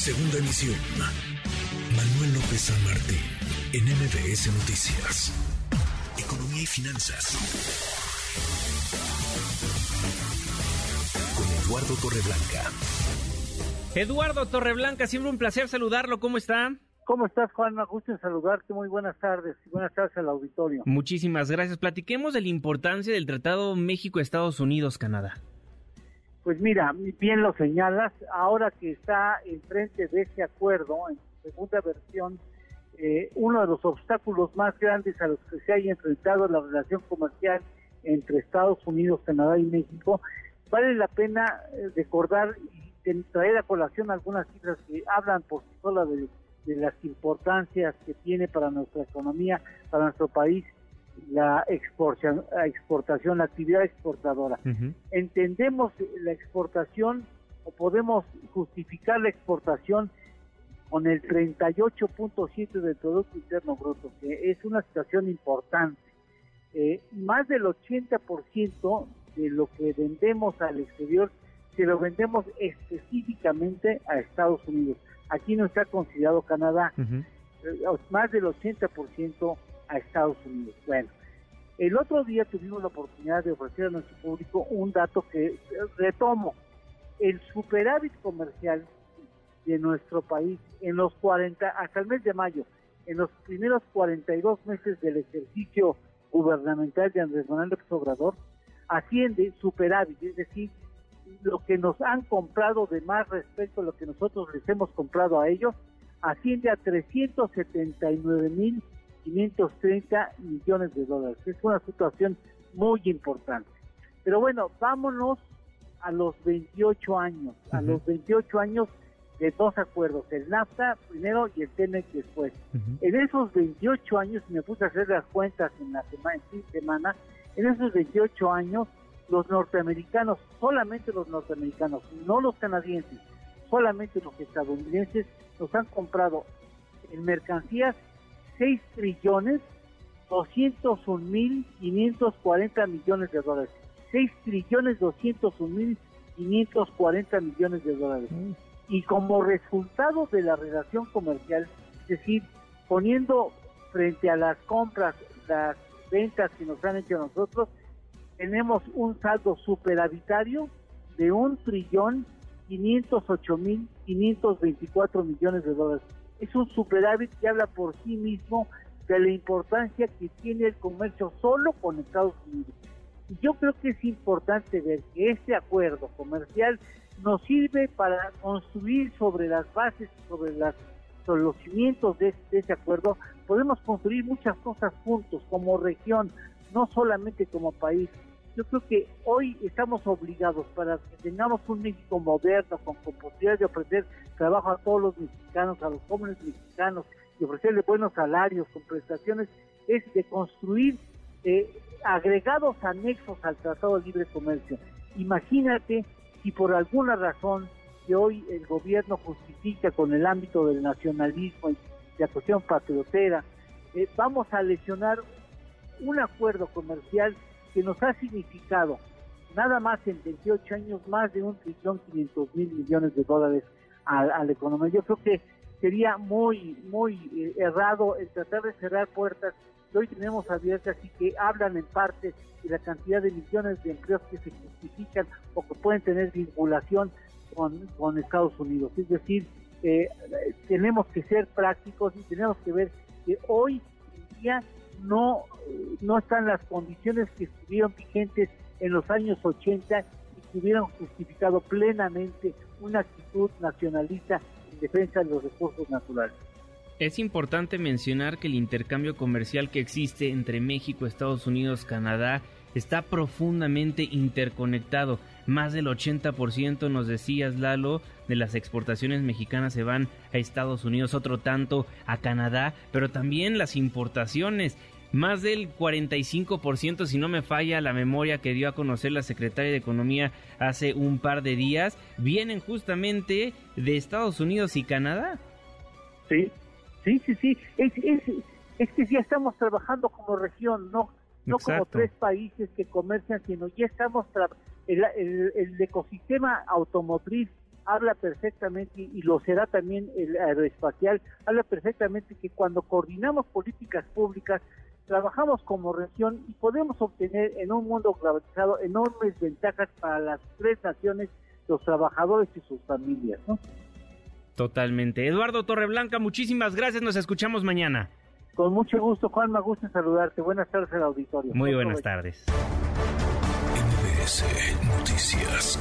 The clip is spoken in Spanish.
Segunda emisión. Manuel López San Martín, en MBS Noticias. Economía y finanzas. Con Eduardo Torreblanca. Eduardo Torreblanca, siempre un placer saludarlo. ¿Cómo está? ¿Cómo estás, Juan? Me gusta saludarte. Muy buenas tardes. Buenas tardes al auditorio. Muchísimas gracias. Platiquemos de la importancia del Tratado México-Estados Unidos-Canadá. Pues mira, bien lo señalas. Ahora que está enfrente de este acuerdo, en su segunda versión, eh, uno de los obstáculos más grandes a los que se haya enfrentado la relación comercial entre Estados Unidos, Canadá y México, vale la pena eh, recordar y traer a colación algunas cifras que hablan por sí solas de las importancias que tiene para nuestra economía, para nuestro país, la exportación, la, exportación, la actividad exportadora. Entendemos la exportación o podemos justificar la exportación con el 38.7 del Producto Interno Bruto, que es una situación importante. Eh, más del 80% de lo que vendemos al exterior se lo vendemos específicamente a Estados Unidos. Aquí no está considerado Canadá, eh, más del 80% a Estados Unidos. Bueno, el otro día tuvimos la oportunidad de ofrecer a nuestro público un dato que retomo. El superávit comercial de nuestro país en los 40, hasta el mes de mayo, en los primeros 42 meses del ejercicio gubernamental de Andrés Manuel López Obrador, asciende superávit, es decir, lo que nos han comprado de más respecto a lo que nosotros les hemos comprado a ellos, asciende a 379.530 millones de dólares. Es una situación muy importante. Pero bueno, vámonos a los 28 años, a los 28 años de dos acuerdos, el NAFTA primero y el TEMEC después. En esos 28 años, me puse a hacer las cuentas en la semana, en semana, en esos 28 años los norteamericanos, solamente los norteamericanos, no los canadienses, solamente los estadounidenses nos han comprado en mercancías 6 trillones 201 mil 540 millones de dólares. 6 trillones 201 mil 540 millones de dólares. Mm. Y como resultado de la relación comercial, es decir, poniendo frente a las compras, las ventas que nos han hecho nosotros, tenemos un saldo superavitario de un trillón 508 mil 524 millones de dólares. Es un superávit que habla por sí mismo de la importancia que tiene el comercio solo con Estados Unidos. Y yo creo que es importante ver que este acuerdo comercial nos sirve para construir sobre las bases, sobre, las, los cimientos de, de ese acuerdo, podemos construir muchas cosas juntos como región, no solamente como país yo creo que hoy estamos obligados para que tengamos un México moderno, con, posibilidad de ofrecer trabajo a todos los mexicanos, a los jóvenes mexicanos, y ofrecerles buenos salarios, con prestaciones, es de construir eh, agregados anexos al Tratado de Libre Comercio. Imagínate si por alguna razón que hoy el gobierno justifica con el ámbito del nacionalismo y la cuestión patriotera, eh, vamos a lesionar un acuerdo comercial que nos ha significado nada más en 28 años más de un trillón 500 mil millones de dólares a, la economía. Yo creo que sería muy, muy eh, errado el tratar de cerrar puertas que hoy tenemos abiertas y que hablan en parte de la cantidad de millones de empleos que se justifican o que pueden tener vinculación con, con Estados Unidos. Es decir, eh, tenemos que ser prácticos y tenemos que ver que hoy en día no, no están las condiciones que estuvieron vigentes en los años 80 y que hubieran justificado plenamente una actitud nacionalista en defensa de los recursos naturales. Es importante mencionar que el intercambio comercial que existe entre México, Estados Unidos, Canadá, está profundamente interconectado. Más del 80% nos decías, Lalo, de las exportaciones mexicanas se van a Estados Unidos, otro tanto a Canadá, pero también las importaciones. Más del 45%, si no me falla la memoria que dio a conocer la secretaria de Economía hace un par de días, vienen justamente de Estados Unidos y Canadá. Sí, sí, sí, sí. Es, que ya estamos trabajando como región, no no como tres países que comercian, sino ya estamos el, el, ecosistema automotriz habla perfectamente, y lo será también el aeroespacial, habla perfectamente que cuando coordinamos políticas públicas, trabajamos como región y podemos obtener en un mundo globalizado enormes ventajas para las tres naciones, los trabajadores y sus familias. ¿no? Totalmente. Eduardo Torreblanca, muchísimas gracias, nos escuchamos mañana. Con mucho gusto, Juan, me gusta saludarte. Buenas tardes al auditorio. Muy buenas tardes. MBS Noticias.